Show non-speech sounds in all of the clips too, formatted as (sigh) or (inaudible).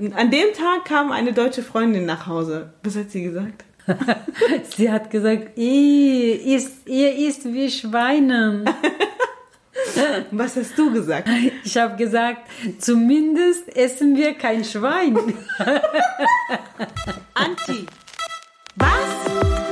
An dem Tag kam eine deutsche Freundin nach Hause. Was hat sie gesagt? (laughs) sie hat gesagt, ihr ist, ihr ist wie Schweine. (laughs) Was hast du gesagt? Ich habe gesagt, zumindest essen wir kein Schwein. (laughs) Anti. Was?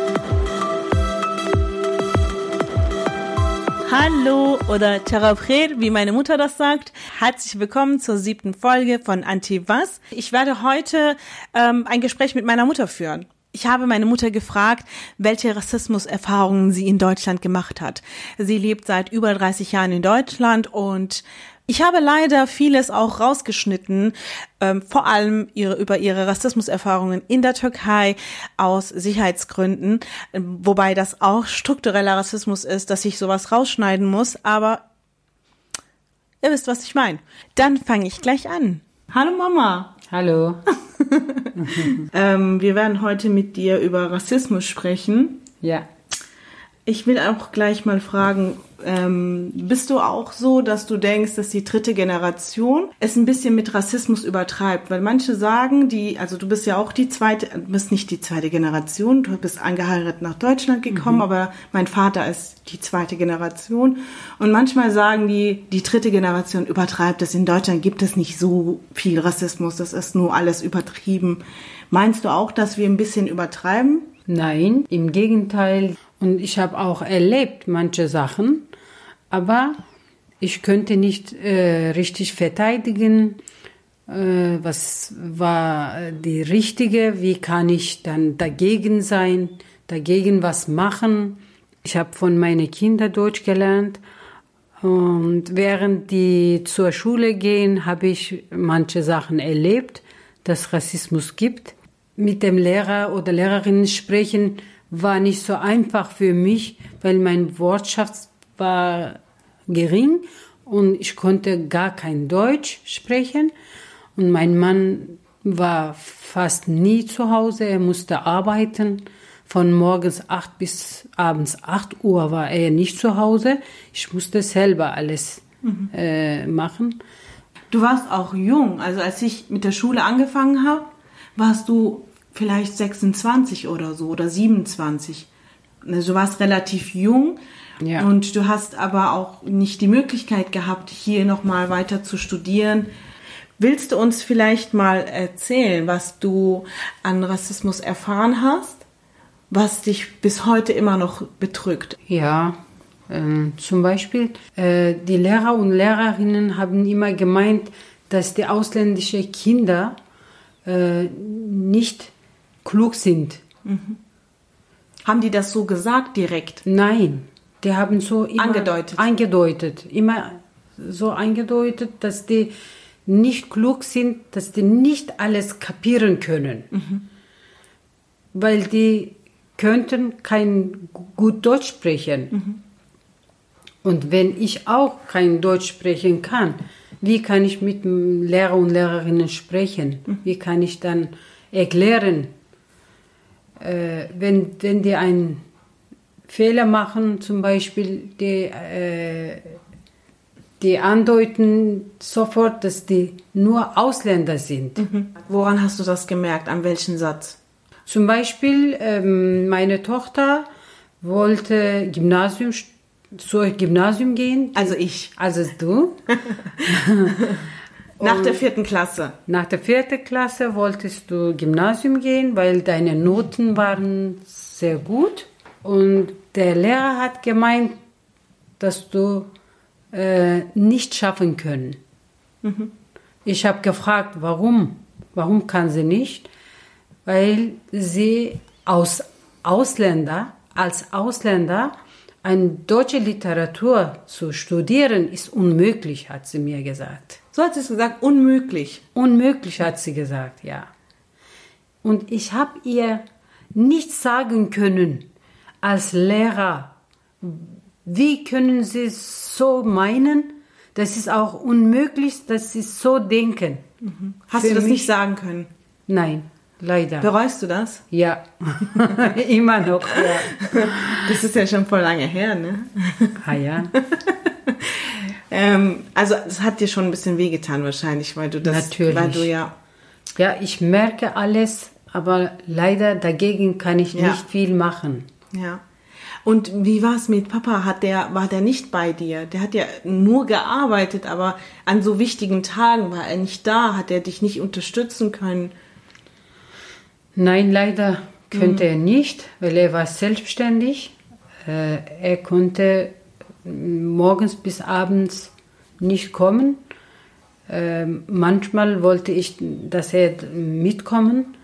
Hallo oder Charabcher, wie meine Mutter das sagt. Herzlich willkommen zur siebten Folge von Anti Was. Ich werde heute ähm, ein Gespräch mit meiner Mutter führen. Ich habe meine Mutter gefragt, welche Rassismuserfahrungen sie in Deutschland gemacht hat. Sie lebt seit über 30 Jahren in Deutschland und ich habe leider vieles auch rausgeschnitten, ähm, vor allem ihre, über ihre Rassismuserfahrungen in der Türkei aus Sicherheitsgründen, äh, wobei das auch struktureller Rassismus ist, dass ich sowas rausschneiden muss, aber ihr wisst, was ich meine. Dann fange ich gleich an. Hallo Mama. Hallo. (laughs) ähm, wir werden heute mit dir über Rassismus sprechen. Ja. Ich will auch gleich mal fragen, ähm, bist du auch so, dass du denkst, dass die dritte Generation es ein bisschen mit Rassismus übertreibt? Weil manche sagen, die, also du bist ja auch die zweite, du bist nicht die zweite Generation, du bist angeheiratet nach Deutschland gekommen, mhm. aber mein Vater ist die zweite Generation. Und manchmal sagen die, die dritte Generation übertreibt es. In Deutschland gibt es nicht so viel Rassismus, das ist nur alles übertrieben. Meinst du auch, dass wir ein bisschen übertreiben? Nein, im Gegenteil. Und ich habe auch erlebt manche Sachen, aber ich könnte nicht äh, richtig verteidigen, äh, was war die richtige, wie kann ich dann dagegen sein, dagegen was machen. Ich habe von meinen Kindern Deutsch gelernt und während die zur Schule gehen, habe ich manche Sachen erlebt, dass Rassismus gibt. Mit dem Lehrer oder Lehrerinnen sprechen, war nicht so einfach für mich, weil mein Wortschatz war gering und ich konnte gar kein Deutsch sprechen. Und mein Mann war fast nie zu Hause, er musste arbeiten. Von morgens acht bis abends acht Uhr war er nicht zu Hause. Ich musste selber alles mhm. äh, machen. Du warst auch jung, also als ich mit der Schule angefangen habe, warst du vielleicht 26 oder so oder 27. Also du warst relativ jung ja. und du hast aber auch nicht die Möglichkeit gehabt, hier nochmal weiter zu studieren. Willst du uns vielleicht mal erzählen, was du an Rassismus erfahren hast, was dich bis heute immer noch bedrückt? Ja, ähm, zum Beispiel, äh, die Lehrer und Lehrerinnen haben immer gemeint, dass die ausländischen Kinder äh, nicht klug sind. Mhm. Haben die das so gesagt direkt? Nein, die haben so immer angedeutet. Eingedeutet, immer so eingedeutet, dass die nicht klug sind, dass die nicht alles kapieren können. Mhm. Weil die könnten kein gut Deutsch sprechen. Mhm. Und wenn ich auch kein Deutsch sprechen kann, wie kann ich mit Lehrer und Lehrerinnen sprechen? Mhm. Wie kann ich dann erklären, äh, wenn, wenn die einen Fehler machen, zum Beispiel, die, äh, die andeuten sofort, dass die nur Ausländer sind. Mhm. Woran hast du das gemerkt? An welchem Satz? Zum Beispiel, ähm, meine Tochter wollte Gymnasium, zur Gymnasium gehen. Also ich. Also du. (laughs) Nach der vierten Klasse? Nach der vierten Klasse wolltest du Gymnasium gehen, weil deine Noten waren sehr gut. Und der Lehrer hat gemeint, dass du äh, nicht schaffen können. Mhm. Ich habe gefragt, warum? Warum kann sie nicht? Weil sie aus Ausländer, als Ausländer eine deutsche Literatur zu studieren, ist unmöglich, hat sie mir gesagt. So hat sie es gesagt, unmöglich. Unmöglich hat sie gesagt, ja. Und ich habe ihr nichts sagen können als Lehrer. Wie können Sie so meinen? Das ist auch unmöglich, dass Sie so denken. Mhm. Hast Für du das mich? nicht sagen können? Nein, leider. Bereust du das? Ja, (laughs) immer noch. Ja. Das ist ja schon voll lange her, ne? Ah ja. Ähm, also es hat dir schon ein bisschen wehgetan wahrscheinlich, weil du das, Natürlich. weil du ja Ja, ich merke alles, aber leider dagegen kann ich Ja. nicht viel machen. Ja. Und wie war es mit Papa? Hat der, war der nicht bei dir? Der hat ja nur gearbeitet, aber an so wichtigen Tagen war er nicht da, hat er dich nicht unterstützen können. Nein, leider könnte er nicht, weil er war selbstständig. Äh, er konnte morgens bis abends nicht kommen. Ähm, manchmal wollte ich, dass er mitkommen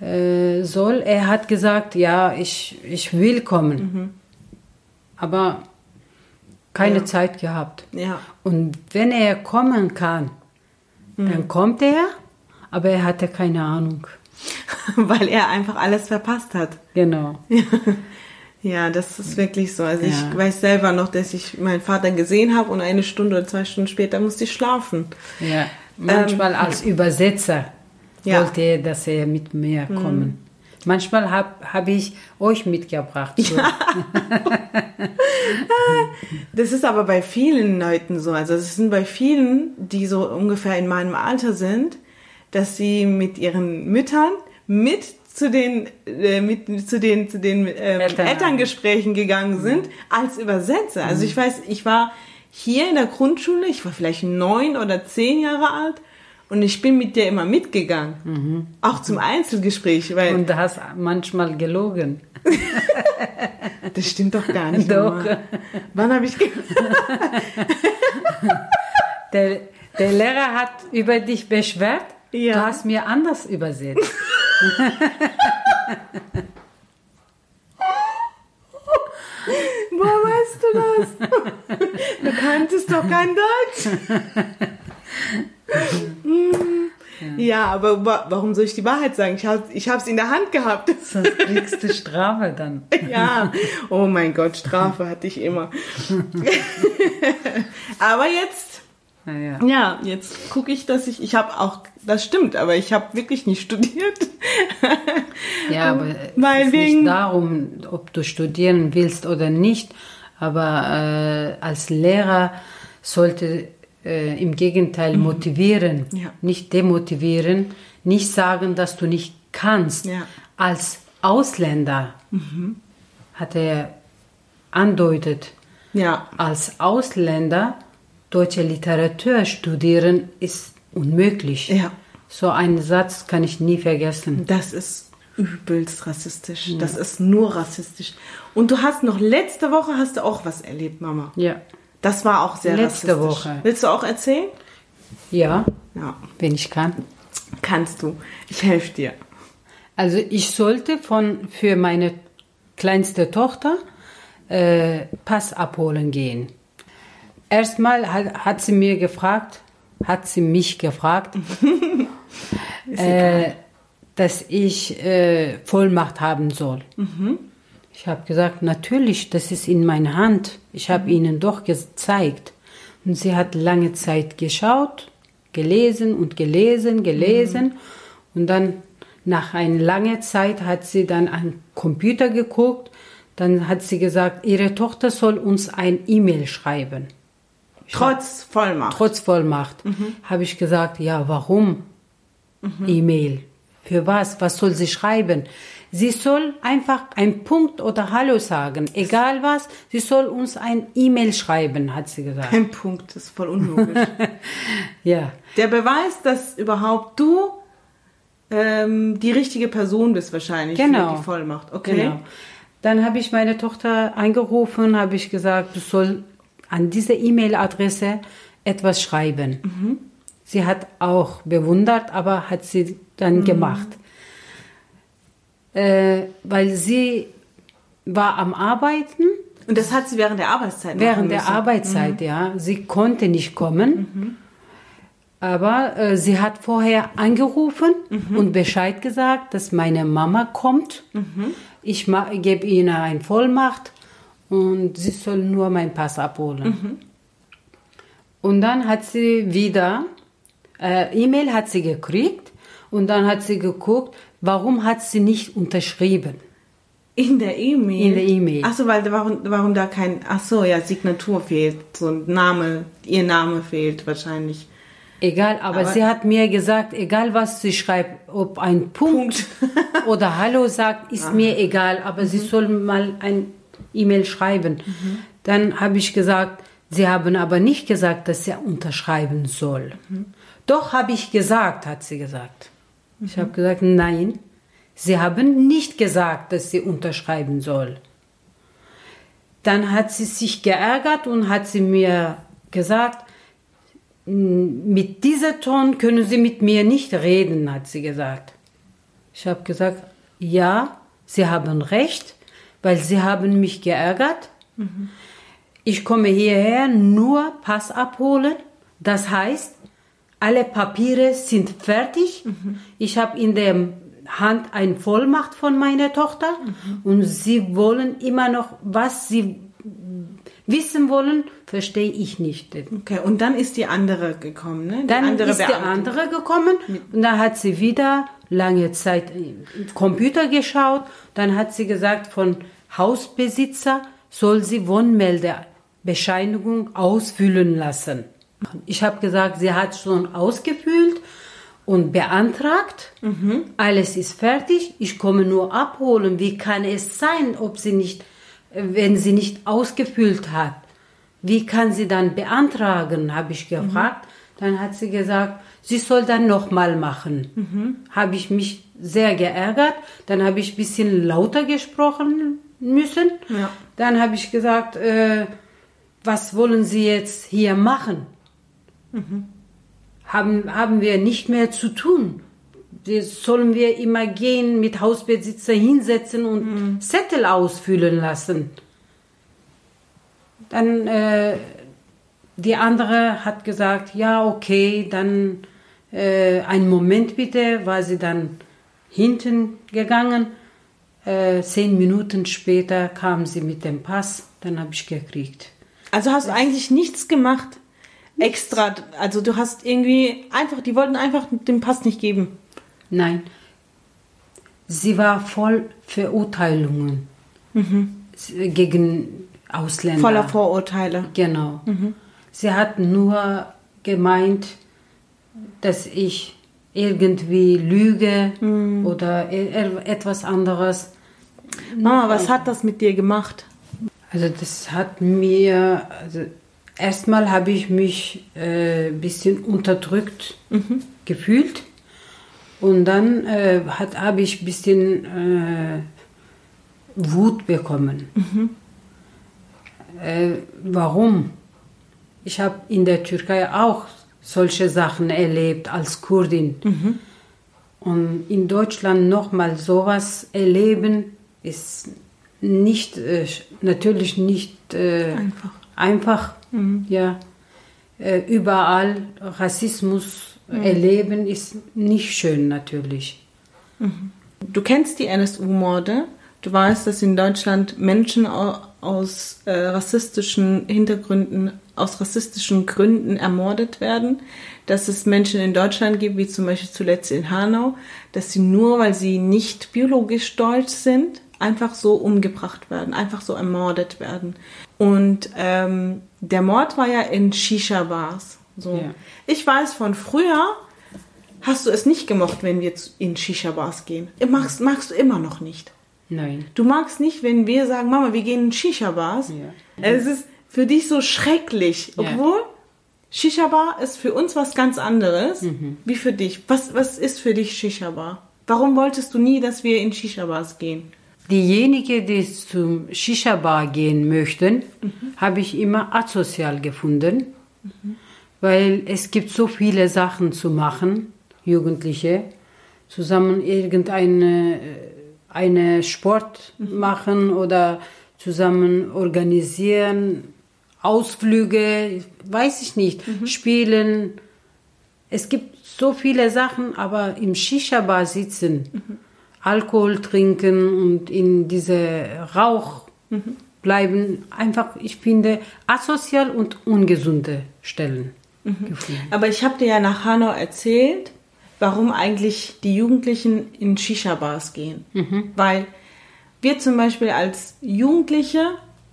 äh, soll. Er hat gesagt, ja, ich, ich will kommen. Aber keine Ja. Zeit gehabt. Ja. Und wenn er kommen kann, dann kommt er, aber er hatte keine Ahnung. (laughs) Weil er einfach alles verpasst hat. Genau. Ja, (laughs) das ist wirklich so. Also Ja. ich weiß selber noch, dass ich meinen Vater gesehen habe und eine Stunde oder zwei Stunden später musste ich schlafen. Ja, manchmal als Übersetzer Ja. wollte er, dass er mit mir kommen. Manchmal habe hab ich euch mitgebracht. So. (laughs) Das ist aber bei vielen Leuten so. Also es sind bei vielen, die so ungefähr in meinem Alter sind, dass sie mit ihren Müttern mit zu den äh, mit zu den zu den ähm, Eltern- Elterngesprächen gegangen sind als Übersetzer. Also ich weiß, ich war hier in der Grundschule, ich war vielleicht neun oder zehn Jahre alt und ich bin mit der immer mitgegangen, auch zum Einzelgespräch, weil Und du hast manchmal gelogen. (laughs) das stimmt doch gar nicht. Doch. Mama. Wann habe ich (laughs) Der, der Lehrer hat über dich beschwert. Ja. Du hast mir anders übersetzt. (laughs) (laughs) Woher weißt du das? Du kanntest doch kein Deutsch. (laughs) ja, aber wa warum soll ich die Wahrheit sagen? Ich habe ich hab's in der Hand gehabt. (laughs) Sonst kriegst du Strafe dann. ja, oh mein Gott, Strafe hatte ich immer. aber jetzt, Naja. ja, jetzt gucke ich, dass ich, ich habe auch, das stimmt, aber ich habe wirklich nicht (laughs) studiert. Ja, aber Weil es wegen- nicht darum, ob du studieren willst oder nicht. Aber äh, als Lehrer sollte äh, im Gegenteil motivieren, Mhm. Ja. nicht demotivieren, nicht sagen, dass du nicht kannst. Ja. Mhm. Als Ausländer hat er andeutet, ja, als Ausländer deutsche Literatur studieren ist unmöglich. Ja. So einen Satz kann ich nie vergessen. Das ist übelst rassistisch. Das ist nur rassistisch. Und du hast noch letzte Woche hast du auch was erlebt, Mama. Ja. Das war auch sehr Letzte rassistisch. Woche. Willst du auch erzählen? Ja, Ja, wenn ich kann. kannst du. Ich helfe dir. Also ich sollte von für meine kleinste Tochter äh, Pass abholen gehen. Erstmal hat, hat sie mir gefragt, hat sie mich gefragt, (laughs) äh, dass ich äh, Vollmacht haben soll. Ich habe gesagt, natürlich, das ist in meiner Hand. Ich habe ihnen doch gezeigt. Und sie hat lange Zeit geschaut, gelesen und gelesen, gelesen. Und dann nach einer langen Zeit hat sie dann am Computer geguckt. Dann hat sie gesagt, ihre Tochter soll uns ein E-Mail schreiben. Trotz Vollmacht. Trotz Vollmacht. Habe ich gesagt, ja, warum E-Mail? Für was? Was soll sie schreiben? Sie soll einfach ein Punkt oder Hallo sagen, egal was. Sie soll uns ein E-Mail schreiben, hat sie gesagt. Ein Punkt, das ist voll unlogisch. (laughs) Ja, Der Beweis, dass überhaupt du ähm, die richtige Person bist wahrscheinlich Genau. für die Vollmacht. Okay. genau. Dann habe ich meine Tochter angerufen, habe ich gesagt, du soll an diese E-Mail-Adresse etwas schreiben. Sie hat auch bewundert, aber hat sie dann gemacht. Äh, weil sie war am Arbeiten Und das hat sie während der Arbeitszeit während der. Arbeitszeit, ja. Sie konnte nicht kommen. Aber äh, sie hat vorher angerufen und Bescheid gesagt, dass meine Mama kommt. Ich ma- gebe ihnen eine Vollmacht und sie soll nur meinen Pass abholen. Und dann hat sie wieder, äh, E-Mail hat sie gekriegt und dann hat sie geguckt, warum hat sie nicht unterschrieben. In der E-Mail? In der E-Mail. Ach so, weil warum, warum da kein, ach so, ja, Signatur fehlt, so ein Name, ihr Name fehlt wahrscheinlich. Egal, aber, aber, sie hat mir gesagt, egal was sie schreibt, ob ein Punkt, Punkt. (laughs) oder Hallo sagt, ist ah. mir egal, aber mhm. sie soll mal ein E-Mail schreiben. Mhm. Dann habe ich gesagt, sie haben aber nicht gesagt, dass sie unterschreiben soll. Mhm. Doch habe ich gesagt, hat sie gesagt. Ich habe gesagt, nein, sie haben nicht gesagt, dass sie unterschreiben soll. Dann hat sie sich geärgert und hat sie mir gesagt, mit diesem Ton können Sie mit mir nicht reden, hat sie gesagt. Ich habe gesagt, ja, Sie haben recht, weil Sie haben mich geärgert. Mhm. Ich komme hierher nur Pass abholen. Das heißt, alle Papiere sind fertig. Mhm. Ich habe in der Hand eine Vollmacht von meiner Tochter mhm. und sie wollen immer noch, was sie wissen wollen, verstehe ich nicht. Okay, und dann ist die andere gekommen, ne? Die dann andere ist Beamtin. die andere gekommen und da hat sie wieder lange Zeit Computer geschaut. Dann hat sie gesagt, von Hausbesitzer soll sie Wohnmeldebescheinigung ausfüllen lassen. Ich habe gesagt, sie hat schon ausgefüllt und beantragt. Mhm. Alles ist fertig. Ich komme nur abholen. Wie kann es sein, ob sie nicht wenn sie nicht ausgefüllt hat, wie kann sie dann beantragen, habe ich gefragt. Mhm. Dann hat sie gesagt, sie soll dann nochmal machen. Mhm. Habe ich mich sehr geärgert. Dann habe ich ein bisschen lauter gesprochen müssen. Ja. Dann habe ich gesagt, äh, was wollen Sie jetzt hier machen? Mhm. Haben, haben wir nicht mehr zu tun sollen wir immer gehen, mit Hausbesitzer hinsetzen und mhm. Zettel ausfüllen lassen. Dann äh, die andere hat gesagt, ja, okay, dann äh, einen Moment bitte, war sie dann hinten gegangen. Äh, zehn Minuten später kam sie mit dem Pass, dann habe ich gekriegt. Also hast du eigentlich nichts gemacht? Nichts. Extra, also du hast irgendwie einfach, die wollten einfach den Pass nicht geben. Nein. Sie war voll Verurteilungen mhm. gegen Ausländer. Voller Vorurteile. Genau. Mhm. Sie hat nur gemeint, dass ich irgendwie lüge mhm. oder e-, etwas anderes. Mama, was hat das mit dir gemacht? Also das hat mir, also erstmal habe ich mich ein äh, bisschen unterdrückt mhm. gefühlt. Und dann äh, habe ich ein bisschen äh, Wut bekommen. Mhm. Äh, warum? Ich habe in der Türkei auch solche Sachen erlebt als Kurdin. Mhm. Und in Deutschland nochmal sowas erleben, ist nicht, äh, natürlich nicht äh, einfach. einfach mhm. ja. Äh, überall Rassismus mhm. erleben, ist nicht schön natürlich. Mhm. Du kennst die NSU-Morde. Du weißt, dass in Deutschland Menschen aus äh, rassistischen Hintergründen, aus rassistischen Gründen ermordet werden. Dass es Menschen in Deutschland gibt, wie zum Beispiel zuletzt in Hanau, dass sie nur, weil sie nicht biologisch deutsch sind, einfach so umgebracht werden, einfach so ermordet werden. Und ähm, der Mord war ja in Shisha-Bars. So. Ja. Ich weiß von früher, hast du es nicht gemocht, wenn wir in Shisha-Bars gehen. Magst, magst du immer noch nicht. Nein. Du magst nicht, wenn wir sagen, Mama, wir gehen in Shisha-Bars. Ja. Es ist für dich so schrecklich. Obwohl, ja. Shisha-Bar ist für uns was ganz anderes, mhm. wie für dich. Was, was ist für dich Shisha-Bar? Warum wolltest du nie, dass wir in Shisha-Bars gehen? Diejenigen, die zum Shisha-Bar gehen möchten, mhm. habe ich immer asozial gefunden. Mhm weil es gibt so viele Sachen zu machen, Jugendliche, zusammen irgendeine eine Sport mhm. machen oder zusammen organisieren, Ausflüge, weiß ich nicht, mhm. spielen. Es gibt so viele Sachen, aber im Shisha-Bar sitzen, mhm. Alkohol trinken und in diese Rauch mhm. bleiben, einfach, ich finde, asozial und ungesunde Stellen. Mhm. Aber ich habe dir ja nach Hanau erzählt, warum eigentlich die Jugendlichen in Shisha-Bars gehen. Mhm. Weil wir zum Beispiel als Jugendliche,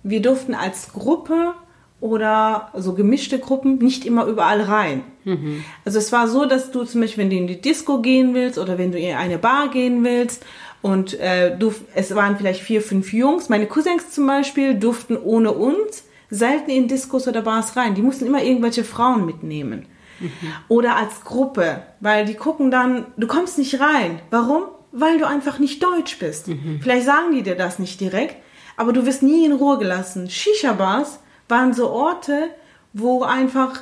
wir durften als Gruppe oder so gemischte Gruppen nicht immer überall rein. Mhm. Also es war so, dass du zum Beispiel, wenn du in die Disco gehen willst oder wenn du in eine Bar gehen willst und äh, du, es waren vielleicht vier, fünf Jungs, meine Cousins zum Beispiel durften ohne uns selten in Diskos oder Bars rein. Die mussten immer irgendwelche Frauen mitnehmen. Mhm. Oder als Gruppe, weil die gucken dann, du kommst nicht rein. Warum? Weil du einfach nicht deutsch bist. Mhm. Vielleicht sagen die dir das nicht direkt, aber du wirst nie in Ruhe gelassen. Shisha-Bars waren so Orte, wo einfach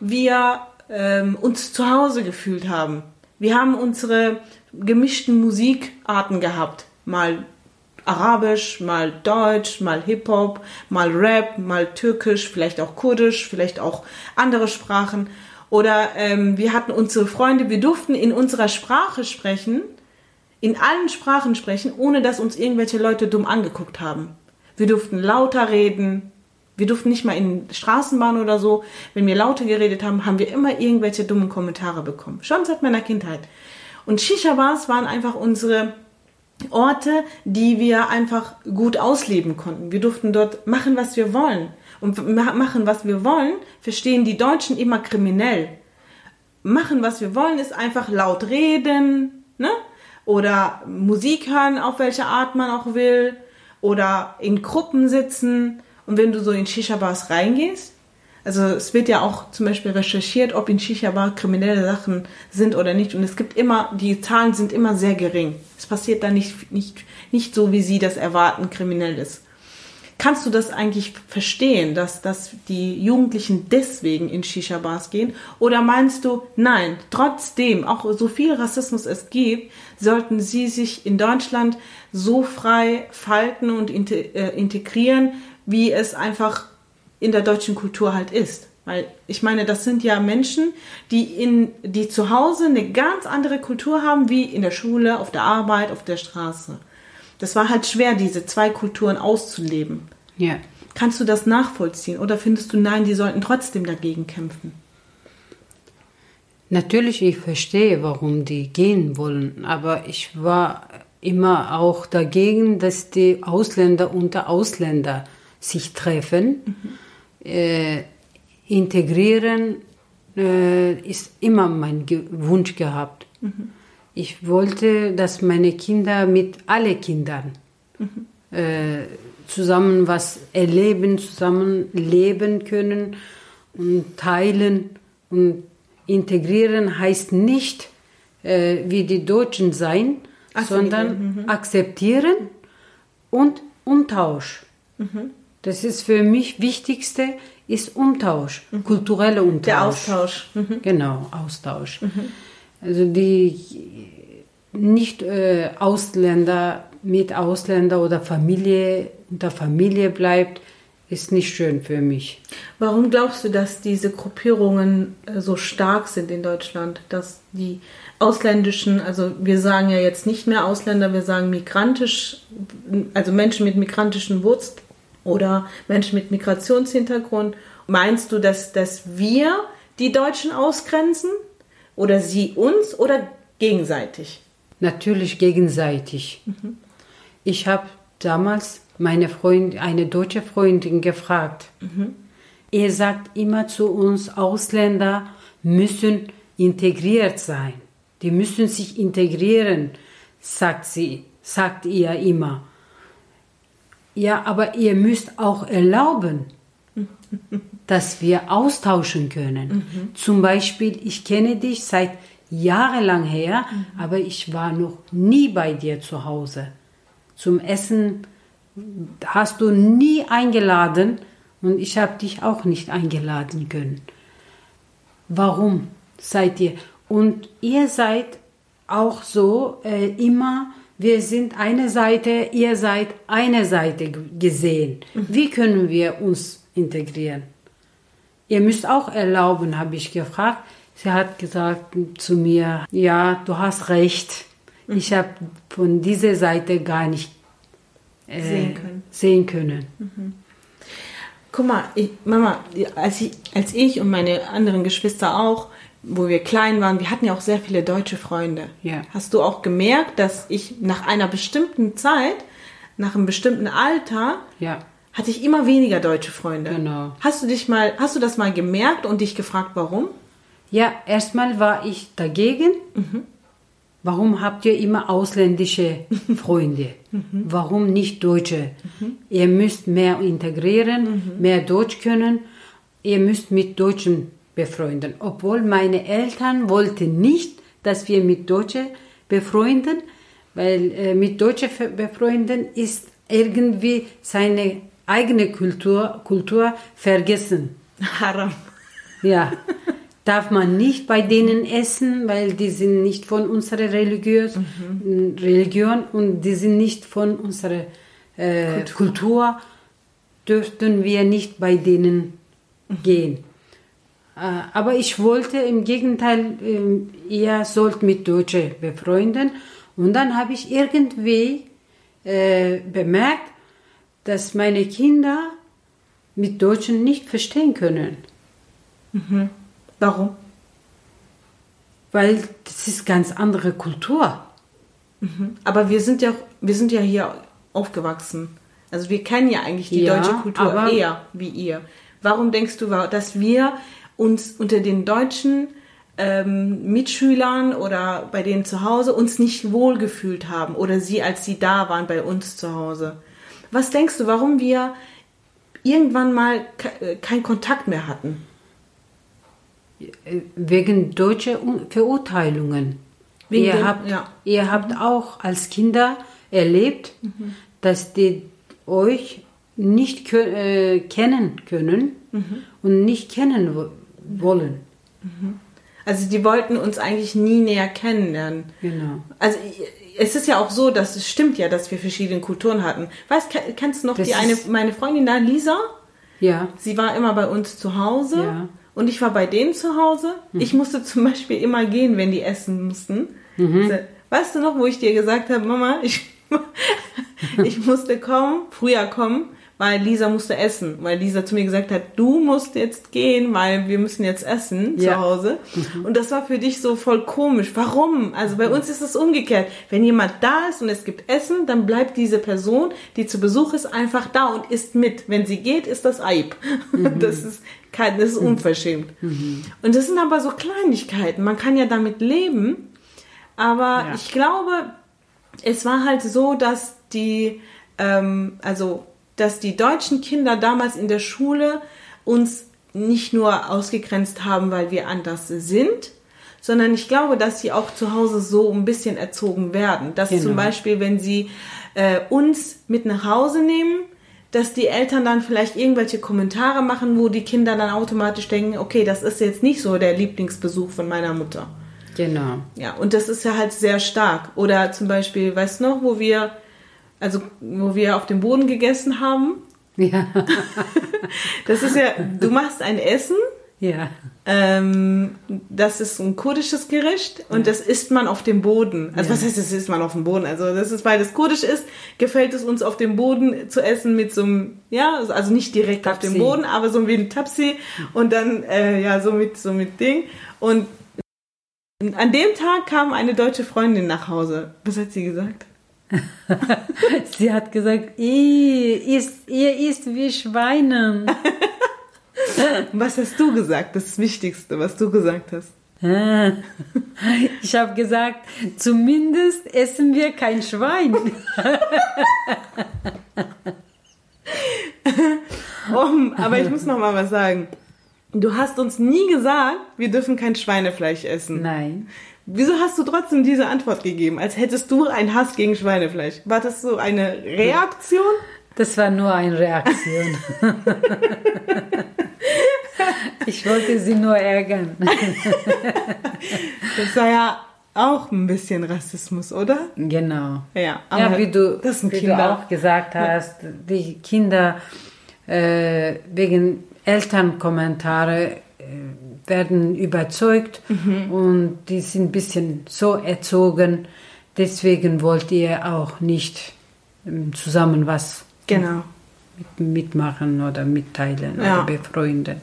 wir ähm, uns zu Hause gefühlt haben. Wir haben unsere gemischten Musikarten gehabt. Mal Arabisch, mal Deutsch, mal Hip-Hop, mal Rap, mal Türkisch, vielleicht auch Kurdisch, vielleicht auch andere Sprachen. Oder ähm, wir hatten unsere Freunde, wir durften in unserer Sprache sprechen, in allen Sprachen sprechen, ohne dass uns irgendwelche Leute dumm angeguckt haben. Wir durften lauter reden. Wir durften nicht mal in Straßenbahn oder so. Wenn wir lauter geredet haben, haben wir immer irgendwelche dummen Kommentare bekommen. Schon seit meiner Kindheit. Und Shisha-Bars waren einfach unsere Orte, die wir einfach gut ausleben konnten. Wir durften dort machen, was wir wollen. Und machen, was wir wollen, verstehen die Deutschen immer kriminell. Machen, was wir wollen, ist einfach laut reden, ne? Oder Musik hören, auf welche Art man auch will. Oder in Gruppen sitzen. Und wenn du so in Shisha-Bars reingehst, also es wird ja auch zum Beispiel recherchiert, ob in Shisha-Bar kriminelle Sachen sind oder nicht. Und es gibt immer, die Zahlen sind immer sehr gering. Es passiert da nicht, nicht, nicht so, wie sie das erwarten, kriminell ist. Kannst du das eigentlich verstehen, dass, dass die Jugendlichen deswegen in Shisha-Bars gehen? Oder meinst du, nein, trotzdem, auch so viel Rassismus es gibt, sollten sie sich in Deutschland so frei falten und äh, integrieren, wie es einfach in der deutschen Kultur halt ist. Weil ich meine, das sind ja Menschen, die in, die zu Hause eine ganz andere Kultur haben wie in der Schule, auf der Arbeit, auf der Straße. Das war halt schwer, diese zwei Kulturen auszuleben. Ja. Kannst du das nachvollziehen oder findest du, nein, die sollten trotzdem dagegen kämpfen? Natürlich, ich verstehe, warum die gehen wollen, aber ich war immer auch dagegen, dass die Ausländer unter Ausländer sich treffen. Mhm äh, integrieren äh, ist immer mein Ge Wunsch gehabt. Mhm. Ich wollte, dass meine Kinder mit allen Kindern mhm. äh, zusammen was erleben, zusammen leben können und teilen und integrieren heißt nicht äh, wie die Deutschen sein, sondern mhm. akzeptieren und Umtausch. Das ist für mich wichtigste ist Umtausch, mhm. kultureller Umtausch. Der Austausch. Mhm. Genau, Austausch. Mhm. Also die nicht äh, Ausländer mit Ausländer oder Familie unter Familie bleibt, ist nicht schön für mich. Warum glaubst du, dass diese Gruppierungen äh, so stark sind in Deutschland, dass die ausländischen, also wir sagen ja jetzt nicht mehr Ausländer, wir sagen migrantisch, also Menschen mit migrantischen Wurzeln, oder Menschen mit Migrationshintergrund. Meinst du, dass, dass wir die Deutschen ausgrenzen oder sie uns oder gegenseitig? Natürlich gegenseitig. Mhm. Ich habe damals meine Freundin, eine deutsche Freundin gefragt. Mhm. Er sagt immer zu uns, Ausländer müssen integriert sein. Die müssen sich integrieren, sagt sie, sagt ihr immer. Ja, aber ihr müsst auch erlauben, (laughs) dass wir austauschen können. Mhm. Zum Beispiel, ich kenne dich seit jahrelang her, mhm. aber ich war noch nie bei dir zu Hause. Zum Essen hast du nie eingeladen und ich habe dich auch nicht eingeladen können. Warum seid ihr? Und ihr seid auch so äh, immer wir sind eine Seite, ihr seid eine Seite gesehen. Wie können wir uns integrieren? Ihr müsst auch erlauben, habe ich gefragt. Sie hat gesagt zu mir, ja, du hast recht. Ich habe von dieser Seite gar nicht äh, sehen können. Sehen können. Mhm. Guck mal, ich, Mama, als ich, als ich und meine anderen Geschwister auch wo wir klein waren, wir hatten ja auch sehr viele deutsche Freunde. Ja. Hast du auch gemerkt, dass ich nach einer bestimmten Zeit, nach einem bestimmten Alter, ja. hatte ich immer weniger deutsche Freunde. Genau. Hast du dich mal, hast du das mal gemerkt und dich gefragt, warum? Ja, erstmal war ich dagegen. Warum habt ihr immer ausländische (laughs) Freunde? Warum nicht Deutsche? Ihr müsst mehr integrieren, mehr Deutsch können. Ihr müsst mit Deutschen befreunden. Obwohl meine Eltern wollten nicht, dass wir mit Deutschen befreunden, weil äh, mit Deutschen befreunden ist irgendwie seine eigene Kultur, Kultur vergessen. (laughs) Haram. Ja, darf man nicht bei denen essen, weil die sind nicht von unserer religiös, Religion und die sind nicht von unserer äh, Kultur. Dürften wir nicht bei denen gehen. Äh, aber ich wollte im Gegenteil, ähm, ihr sollt mit Deutschen befreunden. Und dann habe ich irgendwie äh, bemerkt, dass meine Kinder mit Deutschen nicht verstehen können. Warum? Weil das ist ganz andere Kultur. Aber wir sind ja, wir sind ja hier aufgewachsen. Also wir kennen ja eigentlich die Ja, deutsche Kultur eher wie ihr. Warum denkst du, dass wir uns unter den deutschen ähm, Mitschülern oder bei denen zu Hause uns nicht wohlgefühlt haben oder sie, als sie da waren bei uns zu Hause? Was denkst du, warum wir irgendwann mal ke- äh, keinen Kontakt mehr hatten? Wegen deutscher Un- Verurteilungen. Wegen ihr, dem- habt, ja. ihr habt auch als Kinder erlebt, dass die euch nicht äh, kennen können und nicht kennen wo- wollen. Also die wollten uns eigentlich nie näher kennenlernen. Genau. Also es ist ja auch so, dass es stimmt ja, dass wir verschiedene Kulturen hatten. Weißt, ke- kennst du noch Das die eine, meine Freundin da, Lisa? Ja. Sie war immer bei uns zu Hause Ja. Mhm. und ich war bei denen zu Hause. Ich musste zum Beispiel immer gehen, wenn die essen mussten. Mhm. Weißt du noch, wo ich dir gesagt habe, Mama, ich, (laughs) ich musste kommen, früher kommen, weil Lisa musste essen. Weil Lisa zu mir gesagt hat, du musst jetzt gehen, weil wir müssen jetzt essen zu Ja. Hause. Und das war für dich so voll komisch. Warum? Also bei uns ist es umgekehrt. Wenn jemand da ist und es gibt Essen, dann bleibt diese Person, die zu Besuch ist, einfach da und isst mit. Wenn sie geht, ist das Eib. (laughs) Das ist kein, das ist unverschämt. Und das sind aber so Kleinigkeiten. Man kann ja damit leben. Aber Ja. ich glaube, es war halt so, dass die, ähm, also, dass die deutschen Kinder damals in der Schule uns nicht nur ausgegrenzt haben, weil wir anders sind, sondern ich glaube, dass sie auch zu Hause so ein bisschen erzogen werden. Dass Genau. zum Beispiel, wenn sie äh, uns mit nach Hause nehmen, dass die Eltern dann vielleicht irgendwelche Kommentare machen, wo die Kinder dann automatisch denken, okay, das ist jetzt nicht so der Lieblingsbesuch von meiner Mutter. Genau. Ja, und das ist ja halt sehr stark. Oder zum Beispiel, weißt du noch, wo wir, also wo wir auf dem Boden gegessen haben? Ja. (laughs) Das ist ja, du machst ein Essen, ja. ähm, das ist ein kurdisches Gericht und das isst man auf dem Boden. Also Ja. was heißt, das isst man auf dem Boden? Also das ist, weil das kurdisch ist, gefällt es uns auf dem Boden zu essen mit so einem, ja, also nicht direkt auf dem Tapsi. Boden, aber so wie ein Tapsi und dann, äh, ja, so mit, so mit Ding. Und an dem Tag kam eine deutsche Freundin nach Hause. Was hat sie gesagt? (laughs) Sie hat gesagt, ihr isst, ihr isst wie Schweine. (laughs) Was hast du gesagt? Das Wichtigste, was du gesagt hast. (laughs) Ich habe gesagt, zumindest essen wir kein Schwein. Um, aber ich muss noch mal was sagen. Du hast uns nie gesagt, wir dürfen kein Schweinefleisch essen. Nein. Wieso hast du trotzdem diese Antwort gegeben, als hättest du einen Hass gegen Schweinefleisch? War das so eine Reaktion? Das war nur eine Reaktion. Ich wollte sie nur ärgern. Das war ja auch ein bisschen Rassismus, oder? Genau. Ja, ja, wie du, wie du auch gesagt hast, die Kinder äh, wegen Elternkommentare äh, werden überzeugt Mhm. und die sind ein bisschen so erzogen. Deswegen wollt ihr auch nicht ähm, zusammen was Genau. mit, mitmachen oder mitteilen Ja. oder befreunden.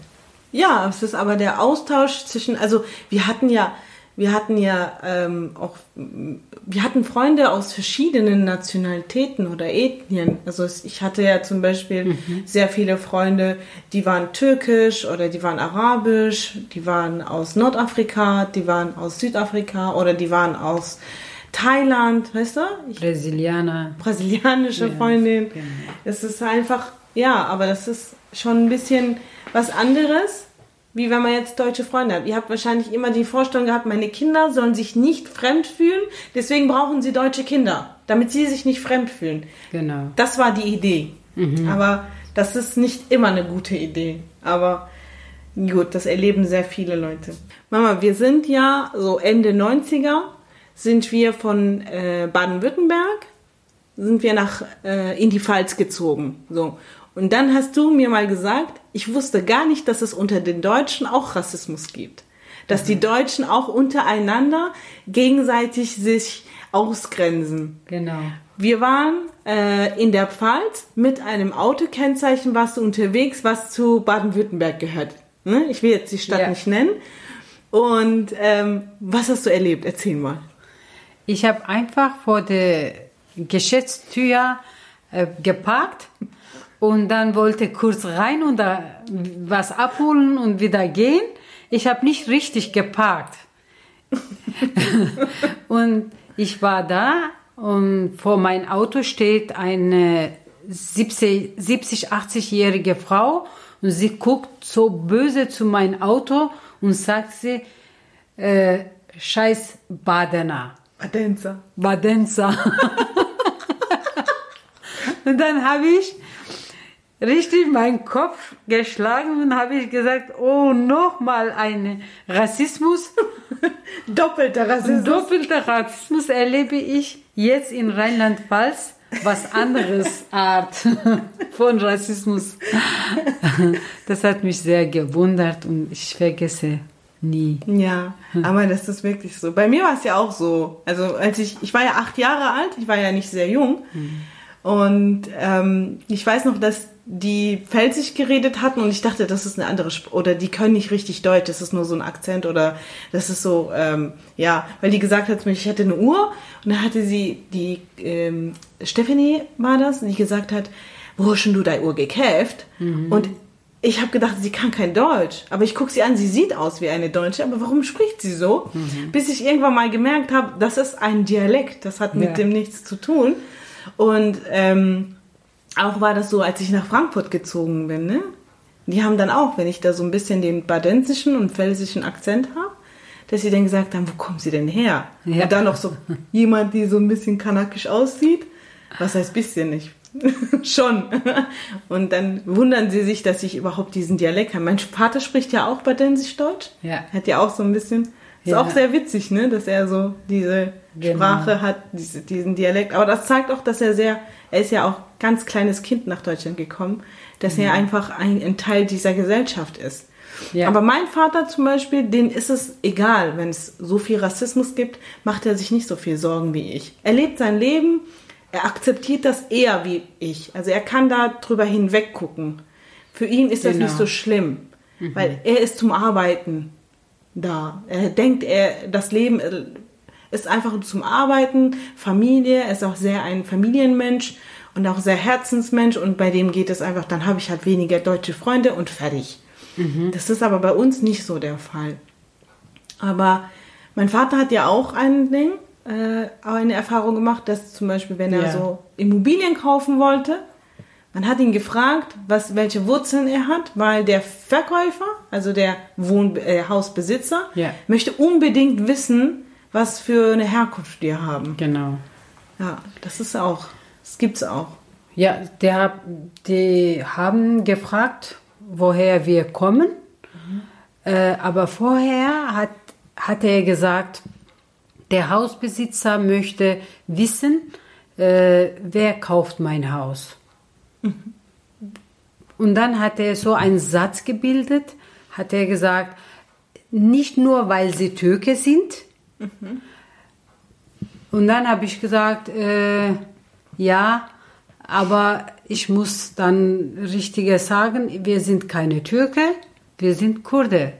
Ja, es ist aber der Austausch zwischen, also wir hatten ja, wir hatten ja ähm, auch, wir hatten Freunde aus verschiedenen Nationalitäten oder Ethnien. Also ich hatte ja zum Beispiel mhm. sehr viele Freunde, die waren türkisch oder die waren arabisch, die waren aus Nordafrika, die waren aus Südafrika oder die waren aus Thailand, weißt du? Ich, Brasilianer. Brasilianische ja, Freundin. Genau. Es ist einfach, ja, aber das ist schon ein bisschen was anderes wie wenn man jetzt deutsche Freunde hat. Ihr habt wahrscheinlich immer die Vorstellung gehabt, meine Kinder sollen sich nicht fremd fühlen, deswegen brauchen sie deutsche Kinder, damit sie sich nicht fremd fühlen. Genau. Das war die Idee. Mhm. Aber das ist nicht immer eine gute Idee. Aber gut, das erleben sehr viele Leute. Mama, wir sind ja so Ende 90er, sind wir von äh, Baden-Württemberg, sind wir nach äh, in die Pfalz gezogen. So. Und dann hast du mir mal gesagt, ich wusste gar nicht, dass es unter den Deutschen auch Rassismus gibt. Dass die Deutschen auch untereinander gegenseitig sich ausgrenzen. Genau. Wir waren äh, in der Pfalz mit einem Autokennzeichen, warst du unterwegs, was zu Baden-Württemberg gehört. Ne? Ich will jetzt die Stadt ja. nicht nennen. Und ähm, was hast du erlebt? Erzähl mal. Ich habe einfach vor der Geschäftstür äh, geparkt und dann wollte kurz rein und da was abholen und wieder gehen. Ich habe nicht richtig geparkt. (laughs) und ich war da und vor mein Auto steht eine 70, 70 80-jährige Frau und sie guckt so böse zu meinem Auto und sagt sie, äh, scheiß Badener. Badenza. Badenza. (laughs) und dann habe ich richtig meinen Kopf geschlagen und habe ich gesagt, oh, nochmal ein Rassismus. (laughs) Doppelter Rassismus. Doppelter Rassismus erlebe ich jetzt in Rheinland-Pfalz. Was anderes (laughs) Art von Rassismus. Das hat mich sehr gewundert und ich vergesse nie. Ja, aber das ist wirklich so. Bei mir war es ja auch so. Also als ich, ich war ja acht Jahre alt, ich war ja nicht sehr jung. Mhm. Und ähm, ich weiß noch, dass die Pfälzisch geredet hatten und ich dachte, das ist eine andere Sp oder die können nicht richtig Deutsch, das ist nur so ein Akzent oder das ist so, ähm, ja, weil die gesagt hat, ich hätte eine Uhr und dann hatte sie, die ähm, Stephanie war das, die gesagt hat, wo hast schon du deine Uhr gekäft? Mhm. Und ich habe gedacht, sie kann kein Deutsch, aber ich gucke sie an, sie sieht aus wie eine Deutsche, aber warum spricht sie so? Mhm. Bis ich irgendwann mal gemerkt habe, das ist ein Dialekt, das hat mit ja. dem nichts zu tun und ähm, auch war das so, als ich nach Frankfurt gezogen bin, ne? Die haben dann auch, wenn ich da so ein bisschen den badensischen und pfälzischen Akzent habe, dass sie dann gesagt haben, wo kommen sie denn her? Ja. Und dann noch so jemand, die so ein bisschen kanakisch aussieht. Was heißt bisschen nicht? (laughs) Schon. Und dann wundern sie sich, dass ich überhaupt diesen Dialekt habe. Mein Vater spricht ja auch badensisch-deutsch. Ja. Hat ja auch so ein bisschen. Ist ja. auch sehr witzig, ne? Dass er so diese genau. Sprache hat, diese, diesen Dialekt. Aber das zeigt auch, dass er sehr er ist ja auch ganz kleines Kind nach Deutschland gekommen, dass mhm. er einfach ein, ein, Teil dieser Gesellschaft ist. Ja. Aber mein Vater zum Beispiel, den ist es egal, wenn es so viel Rassismus gibt, macht er sich nicht so viel Sorgen wie ich. Er lebt sein Leben, er akzeptiert das eher wie ich. Also er kann da drüber hinweg gucken. Für ihn ist das genau. nicht so schlimm, mhm. weil er ist zum Arbeiten da. Er denkt, er das Leben ist einfach zum Arbeiten, Familie, ist auch sehr ein Familienmensch und auch sehr Herzensmensch und bei dem geht es einfach, dann habe ich halt weniger deutsche Freunde und fertig. Mhm. Das ist aber bei uns nicht so der Fall. Aber mein Vater hat ja auch ein Ding, äh, eine Erfahrung gemacht, dass zum Beispiel, wenn er ja. so Immobilien kaufen wollte, man hat ihn gefragt, was, welche Wurzeln er hat, weil der Verkäufer, also der Wohn äh, Hausbesitzer, ja. möchte unbedingt wissen, was für eine Herkunft die haben. Genau. Ja, das ist auch, das gibt es auch. Ja, der, die haben gefragt, woher wir kommen. Mhm. Äh, aber vorher hat, hat er gesagt, der Hausbesitzer möchte wissen, äh, wer kauft mein Haus. Mhm. Und dann hat er so einen Satz gebildet, hat er gesagt, nicht nur weil sie Türke sind, Mhm. Und dann habe ich gesagt, äh, ja, aber ich muss dann richtiger sagen, wir sind keine Türke, wir sind Kurde.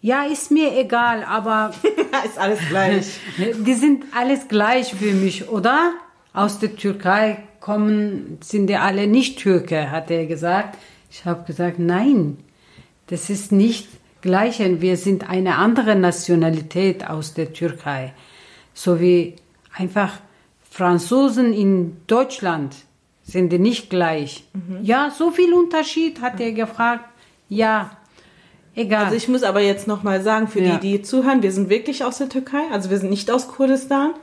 Ja, ist mir egal, aber (laughs) ist alles gleich. (laughs) die sind alles gleich für mich, oder? Aus der Türkei kommen, sind die alle nicht Türke, hat er gesagt. Ich habe gesagt, nein, das ist nicht gleich. Wir sind eine andere Nationalität aus der Türkei. So wie einfach Franzosen in Deutschland sind die nicht gleich. Mhm. Ja, so viel Unterschied, hat er gefragt. Ja, egal. Also ich muss aber jetzt nochmal sagen, für ja. die, die zuhören, wir sind wirklich aus der Türkei, also wir sind nicht aus Kurdistan.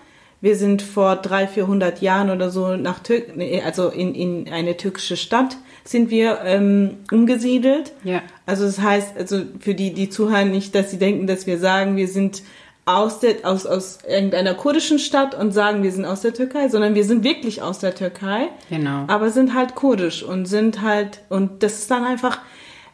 Wir sind vor drei, vierhundert Jahren oder so nach Tür also in, in eine türkische Stadt sind wir ähm, umgesiedelt. Ja. Also das heißt, also für die, die zuhören, nicht, dass sie denken, dass wir sagen, wir sind aus der aus aus irgendeiner kurdischen Stadt und sagen, wir sind aus der Türkei, sondern wir sind wirklich aus der Türkei. Genau. Aber sind halt kurdisch und sind halt und das ist dann einfach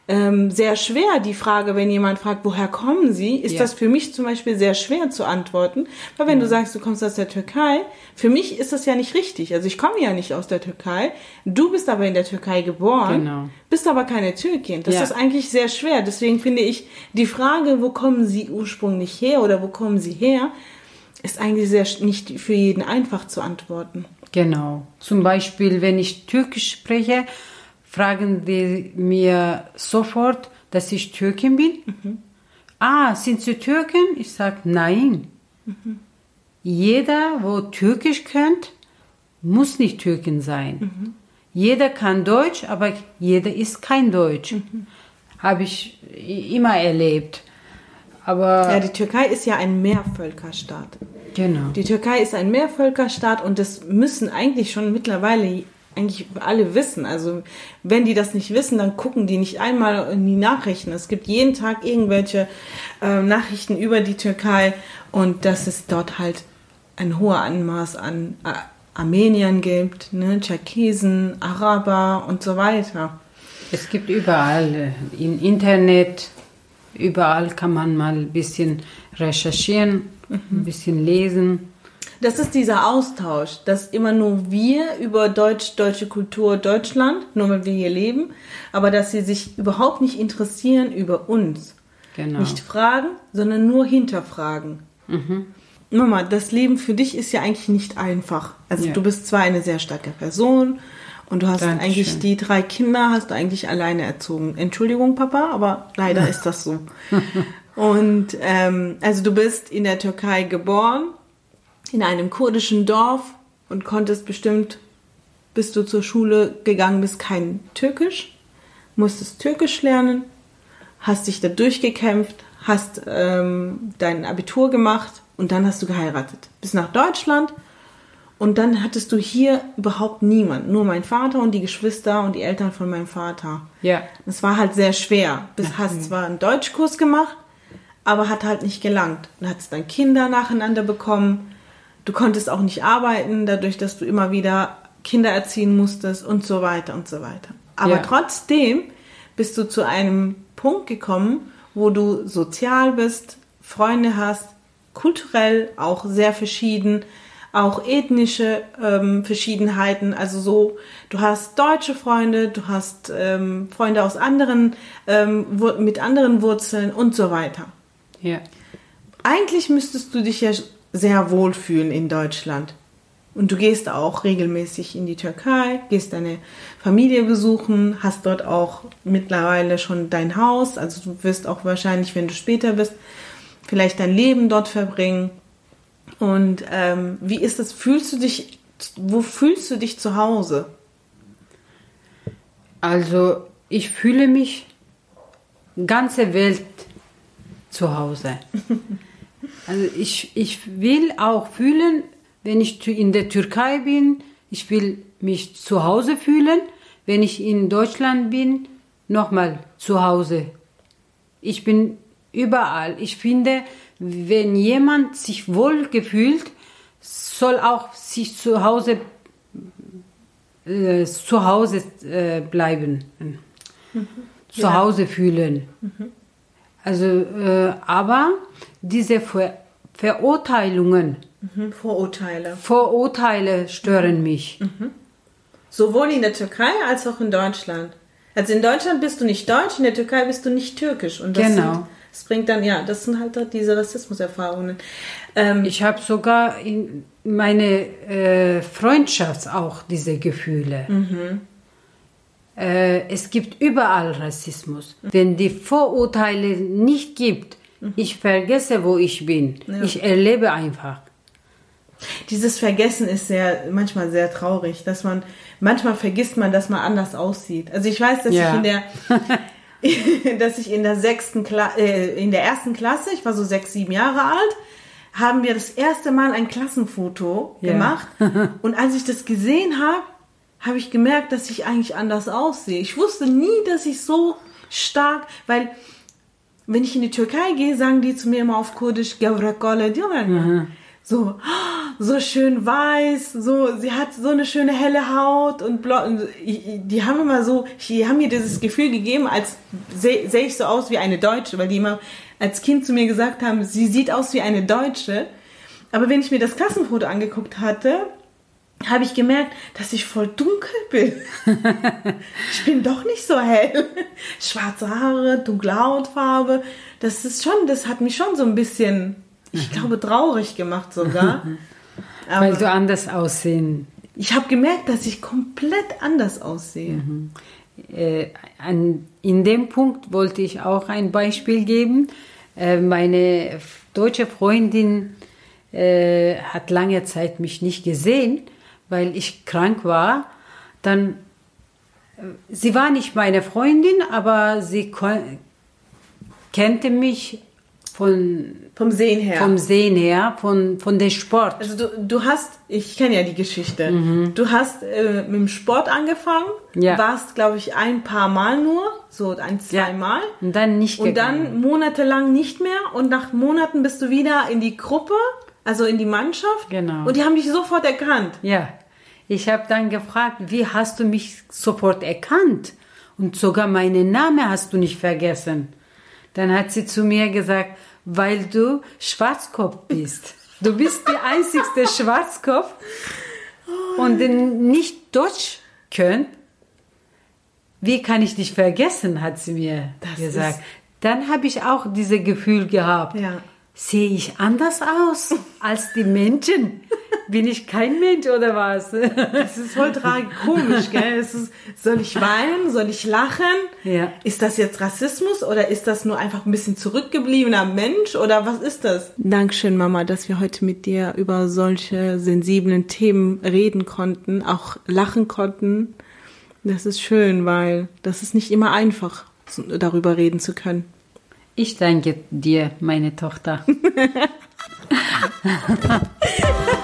ähm, sehr schwer, die Frage, wenn jemand fragt, woher kommen Sie, ist ja. das für mich zum Beispiel sehr schwer zu antworten. Weil wenn ja. du sagst, du kommst aus der Türkei, für mich ist das ja nicht richtig. Also ich komme ja nicht aus der Türkei. Du bist aber in der Türkei geboren, genau. bist aber keine Türkin. Das ja. ist eigentlich sehr schwer. Deswegen finde ich, die Frage, wo kommen Sie ursprünglich her oder wo kommen Sie her, ist eigentlich sehr nicht für jeden einfach zu antworten. Genau. Zum Beispiel, wenn ich Türkisch spreche, fragen die mir sofort, dass ich Türkin bin. Mhm. Ah, sind Sie Türkin? Ich sage nein. Mhm. Jeder, wo Türkisch kennt, muss nicht Türkin sein. Mhm. Jeder kann Deutsch, aber jeder ist kein Deutsch. Mhm. Habe ich immer erlebt. Aber ja, die Türkei ist ja ein Mehrvölkerstaat. Genau. Die Türkei ist ein Mehrvölkerstaat und das müssen eigentlich schon mittlerweile eigentlich alle wissen. Also wenn die das nicht wissen, dann gucken die nicht einmal in die Nachrichten. Es gibt jeden Tag irgendwelche äh, Nachrichten über die Türkei und dass es dort halt ein hoher Anmaß an äh, Armeniern gibt, ne, Tscherkesen, Araber und so weiter. Es gibt überall äh, im Internet, überall kann man mal ein bisschen recherchieren, mhm. ein bisschen lesen. Das ist dieser Austausch, dass immer nur wir über Deutsch, deutsche Kultur, Deutschland, nur weil wir hier leben, aber dass sie sich überhaupt nicht interessieren über uns. Genau. Nicht fragen, sondern nur hinterfragen. Mhm. Mama, das Leben für dich ist ja eigentlich nicht einfach. Also ja. du bist zwar eine sehr starke Person und du hast Dankeschön. eigentlich die drei Kinder hast du eigentlich alleine erzogen. Entschuldigung, Papa, aber leider (laughs) ist das so. Und ähm, also du bist in der Türkei geboren, in einem kurdischen Dorf und konntest bestimmt, bis du zur Schule gegangen bist, kein Türkisch, musstest Türkisch lernen, hast dich da durchgekämpft, hast ähm, dein Abitur gemacht und dann hast du geheiratet. Bis nach Deutschland und dann hattest du hier überhaupt niemand, nur mein Vater und die Geschwister und die Eltern von meinem Vater. Ja. Das war halt sehr schwer. Du hast zwar einen Deutschkurs gemacht, aber hat halt nicht gelangt. Dann hattest dann Kinder nacheinander bekommen Du konntest auch nicht arbeiten, dadurch, dass du immer wieder Kinder erziehen musstest und so weiter und so weiter. Aber ja. trotzdem bist du zu einem Punkt gekommen, wo du sozial bist, Freunde hast, kulturell auch sehr verschieden, auch ethnische ähm, Verschiedenheiten. Also so, du hast deutsche Freunde, du hast ähm, Freunde aus anderen, ähm, mit anderen Wurzeln und so weiter. Ja. Eigentlich müsstest du dich ja sehr wohlfühlen in Deutschland. Und du gehst auch regelmäßig in die Türkei, gehst deine Familie besuchen, hast dort auch mittlerweile schon dein Haus. Also du wirst auch wahrscheinlich, wenn du später bist, vielleicht dein Leben dort verbringen. Und ähm, wie ist das? Fühlst du dich, wo fühlst du dich zu Hause? Also ich fühle mich ganze Welt zu Hause. (laughs) Also ich, ich will auch fühlen, wenn ich in der Türkei bin, ich will mich zu Hause fühlen. Wenn ich in Deutschland bin, nochmal zu Hause. Ich bin überall. Ich finde, wenn jemand sich wohl gefühlt, soll auch sich zu Hause äh, zu Hause äh, bleiben, mhm. zu ja. Hause fühlen. Mhm. Also, äh, aber diese Ver Verurteilungen, mhm, Vorurteile. Vorurteile stören mhm. mich. Mhm. Sowohl in der Türkei als auch in Deutschland. Also in Deutschland bist du nicht deutsch, in der Türkei bist du nicht türkisch. Und das genau. sind, Das bringt dann, ja, das sind halt diese Rassismuserfahrungen. Ähm, Ich habe sogar in meine äh, Freundschaft auch diese Gefühle. Äh, es gibt überall Rassismus. Wenn die Vorurteile nicht gibt, ich vergesse, wo ich bin. Ich erlebe einfach. Dieses Vergessen ist sehr, manchmal sehr traurig, dass man, manchmal vergisst man, dass man anders aussieht. Also ich weiß, dass Ja. ich in der, (laughs) (laughs) dass ich in der sechsten Kla äh, in der ersten Klasse, ich war so sechs, sieben Jahre alt, haben wir das erste Mal ein Klassenfoto Ja. gemacht. (laughs) Und als ich das gesehen habe, habe ich gemerkt, dass ich eigentlich anders aussehe. Ich wusste nie, dass ich so stark, weil wenn ich in die Türkei gehe, sagen die zu mir immer auf Kurdisch, "Gavrakole diyorlar." so, so schön weiß, so, sie hat so eine schöne helle Haut und blond. Die haben immer so, die haben mir dieses Gefühl gegeben, als sehe seh ich so aus wie eine Deutsche, weil die immer als Kind zu mir gesagt haben, sie sieht aus wie eine Deutsche. Aber wenn ich mir das Klassenfoto angeguckt hatte, habe ich gemerkt, dass ich voll dunkel bin. (laughs) ich bin doch nicht so hell. Schwarze Haare, dunkle Hautfarbe. Das ist schon, das hat mich schon so ein bisschen, ich glaube, traurig gemacht sogar. (laughs) Weil Aber du anders aussehen. ich habe gemerkt, dass ich komplett anders aussehe. Äh, an, in dem Punkt wollte ich auch ein Beispiel geben. Äh, meine deutsche Freundin äh, hat lange Zeit mich nicht gesehen, weil ich krank war. Dann, äh, sie war nicht meine Freundin, aber sie kannte mich von, Vom Sehen her. vom Sehen her, von, von dem Sport. also du, du hast, ich kenne ja die Geschichte. Du hast äh, mit dem Sport angefangen, Ja. warst, glaube ich, ein paar Mal nur, so ein, zwei Ja. Mal. Und dann nicht Und gegangen. dann monatelang nicht mehr und nach Monaten bist du wieder in die Gruppe, also in die Mannschaft. Genau. Und die haben dich sofort erkannt. Ja, ich habe dann gefragt, wie hast du mich sofort erkannt? Und sogar meinen Namen hast du nicht vergessen. Dann hat sie zu mir gesagt, weil du Schwarzkopf bist. Du bist die einzigste (laughs) Schwarzkopf und den nicht Deutsch könnt. Wie kann ich dich vergessen, hat sie mir Das gesagt. Dann habe ich auch dieses Gefühl gehabt. Ja. Sehe ich anders aus als die Menschen? Bin ich kein Mensch oder was? Das ist voll tragikomisch, gell? Es ist, soll ich weinen? Soll ich lachen? Ja. Ist das jetzt Rassismus oder ist das nur einfach ein bisschen zurückgebliebener Mensch oder was ist das? Dankeschön, Mama, dass wir heute mit dir über solche sensiblen Themen reden konnten, auch lachen konnten. Das ist schön, weil das ist nicht immer einfach, darüber reden zu können. Ich danke dir, meine Tochter. (laughs)